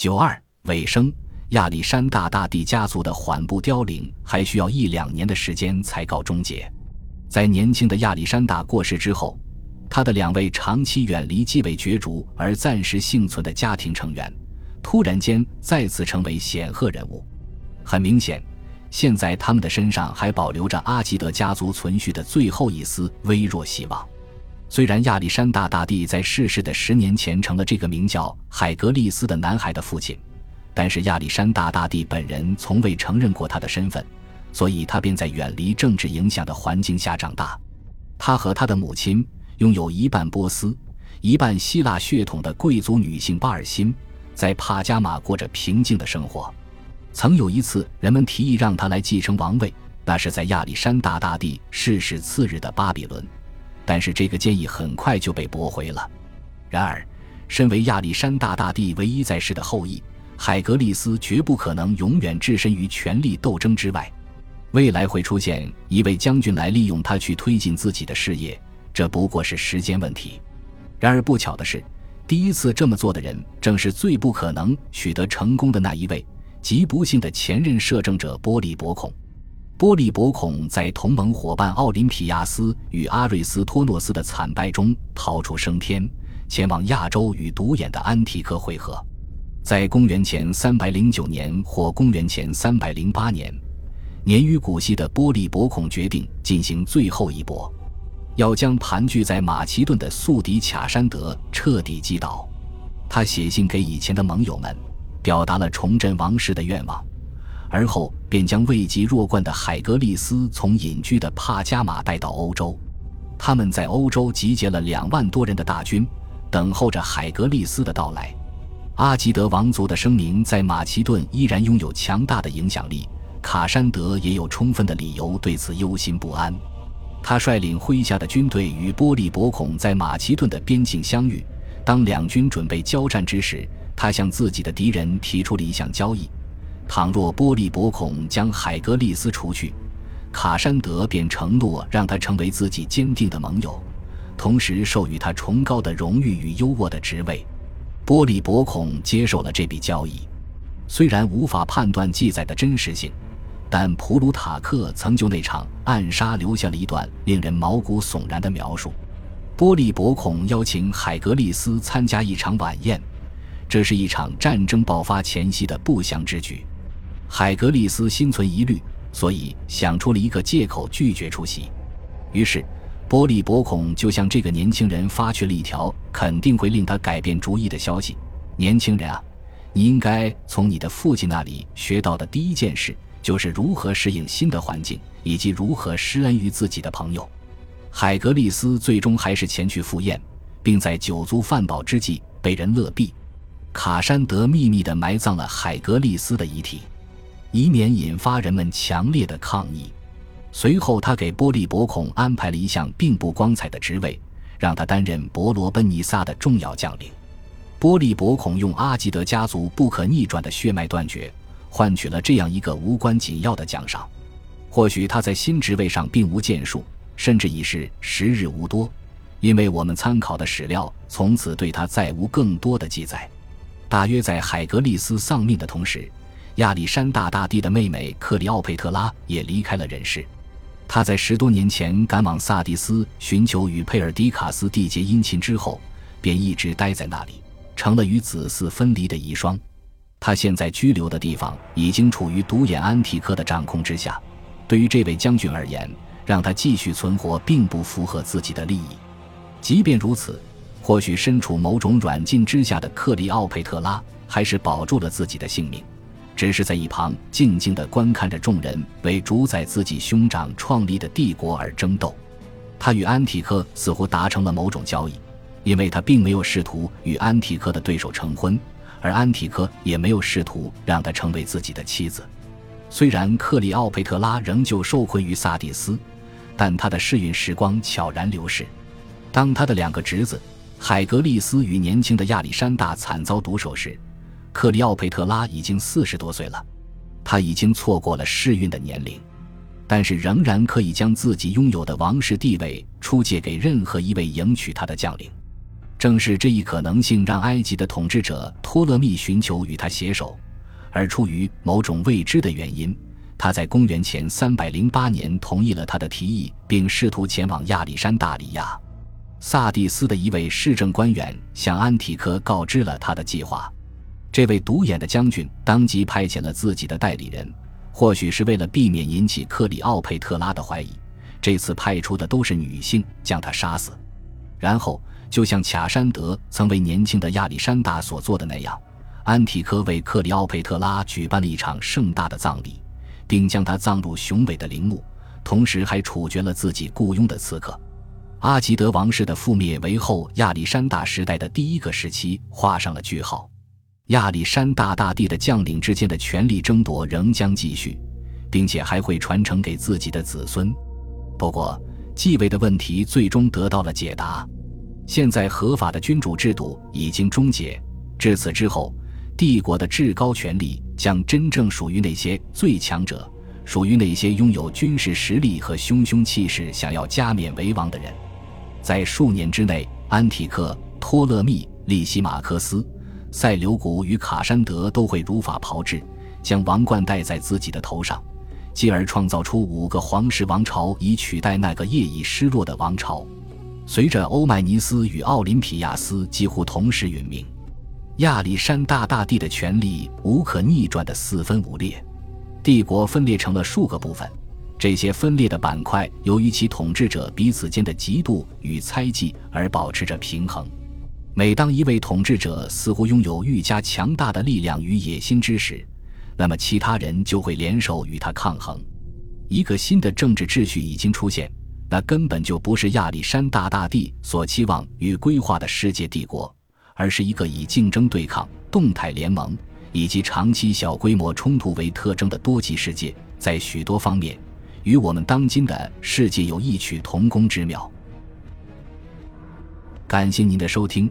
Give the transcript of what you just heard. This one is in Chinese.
九二尾声，亚历山大大帝家族的缓步凋零还需要一两年的时间才告终结。在年轻的亚历山大过世之后，他的两位长期远离继位角逐而暂时幸存的家庭成员，突然间再次成为显赫人物。很明显，现在他们的身上还保留着阿基德家族存续的最后一丝微弱希望。虽然亚历山大大帝在逝世的十年前成了这个名叫海格力斯的男孩的父亲，但是亚历山大大帝本人从未承认过他的身份，所以他便在远离政治影响的环境下长大。他和他的母亲拥有一半波斯、一半希腊血统的贵族女性巴尔辛，在帕加马过着平静的生活。曾有一次，人们提议让他来继承王位，那是在亚历山大大帝逝世次日的巴比伦。但是这个建议很快就被驳回了。然而，身为亚历山大大帝唯一在世的后裔，海格力斯绝不可能永远置身于权力斗争之外。未来会出现一位将军来利用他去推进自己的事业，这不过是时间问题。然而不巧的是，第一次这么做的人正是最不可能取得成功的那一位，极不幸的前任摄政者波利伯孔。波利伯孔在同盟伙伴奥林匹亚斯与阿瑞斯托诺斯的惨败中逃出升天，前往亚洲与独眼的安提柯会合。在公元前三百零九年或公元前三百零八年，年逾古稀的波利伯孔决定进行最后一搏，要将盘踞在马其顿的宿敌卡山德彻底击倒。他写信给以前的盟友们，表达了重振王室的愿望。而后便将位极弱冠的海格力斯从隐居的帕加马带到欧洲，他们在欧洲集结了两万多人的大军，等候着海格力斯的到来。阿吉德王族的声明在马其顿依然拥有强大的影响力，卡山德也有充分的理由对此忧心不安。他率领麾下的军队与波利伯孔在马其顿的边境相遇，当两军准备交战之时，他向自己的敌人提出了一项交易。倘若波利伯孔将海格力斯除去，卡山德便承诺让他成为自己坚定的盟友，同时授予他崇高的荣誉与优渥的职位。波利伯孔接受了这笔交易。虽然无法判断记载的真实性，但普鲁塔克曾就那场暗杀留下了一段令人毛骨悚然的描述。波利伯孔邀请海格力斯参加一场晚宴，这是一场战争爆发前夕的不祥之举。海格力斯心存疑虑，所以想出了一个借口拒绝出席。于是，波利伯孔就向这个年轻人发去了一条肯定会令他改变主意的消息：“年轻人啊，你应该从你的父亲那里学到的第一件事，就是如何适应新的环境，以及如何施恩于自己的朋友。”海格力斯最终还是前去赴宴，并在酒足饭饱之际被人勒毙。卡山德秘密地埋葬了海格力斯的遗体。以免引发人们强烈的抗议。随后，他给波利伯孔安排了一项并不光彩的职位，让他担任伯罗奔尼撒的重要将领。波利伯孔用阿吉德家族不可逆转的血脉断绝，换取了这样一个无关紧要的奖赏。或许他在新职位上并无建树，甚至已是时日无多，因为我们参考的史料从此对他再无更多的记载。大约在海格力斯丧命的同时。亚历山大大帝的妹妹克里奥佩特拉也离开了人世。他在十多年前赶往萨迪斯寻求与佩尔迪卡斯缔结姻亲之后，便一直待在那里，成了与子嗣分离的遗孀。他现在居留的地方已经处于独眼安提柯的掌控之下。对于这位将军而言，让他继续存活并不符合自己的利益。即便如此，或许身处某种软禁之下的克里奥佩特拉还是保住了自己的性命。只是在一旁静静地观看着众人为主宰自己兄长创立的帝国而争斗。他与安提柯似乎达成了某种交易，因为他并没有试图与安提柯的对手成婚，而安提柯也没有试图让他成为自己的妻子。虽然克里奥佩特拉仍旧受困于萨蒂斯，但他的适运时光悄然流逝。当他的两个侄子海格力斯与年轻的亚历山大惨遭毒手时，克里奥佩特拉已经四十多岁了，他已经错过了适孕的年龄，但是仍然可以将自己拥有的王室地位出借给任何一位迎娶她的将领。正是这一可能性让埃及的统治者托勒密寻求与他携手，而出于某种未知的原因，他在公元前308年同意了他的提议，并试图前往亚历山大里亚。萨蒂斯的一位市政官员向安提柯告知了他的计划。这位独眼的将军当即派遣了自己的代理人，或许是为了避免引起克里奥佩特拉的怀疑，这次派出的都是女性，将他杀死。然后，就像卡山德曾为年轻的亚历山大所做的那样，安提柯为克里奥佩特拉举办了一场盛大的葬礼，并将他葬入雄伟的陵墓，同时还处决了自己雇佣的刺客。阿吉德王室的覆灭为后亚历山大时代的第一个时期画上了句号。亚历山大大帝的将领之间的权力争夺仍将继续，并且还会传承给自己的子孙。不过，继位的问题最终得到了解答。现在合法的君主制度已经终结，至此之后，帝国的至高权力将真正属于那些最强者，属于那些拥有军事实力和汹汹气势、想要加冕为王的人。在数年之内，安提克、托勒密、利西马克斯。塞琉古与卡山德都会如法炮制，将王冠戴在自己的头上，继而创造出五个皇室王朝，以取代那个业已失落的王朝。随着欧迈尼斯与奥林匹亚斯几乎同时殒命，亚历山大大帝的权力无可逆转的四分五裂，帝国分裂成了数个部分。这些分裂的板块由于其统治者彼此间的嫉妒与猜忌而保持着平衡。每当一位统治者似乎拥有愈加强大的力量与野心之时，那么其他人就会联手与他抗衡。一个新的政治秩序已经出现，那根本就不是亚历山大大帝所期望与规划的世界帝国，而是一个以竞争对抗、动态联盟以及长期小规模冲突为特征的多极世界。在许多方面，与我们当今的世界有异曲同工之妙。感谢您的收听。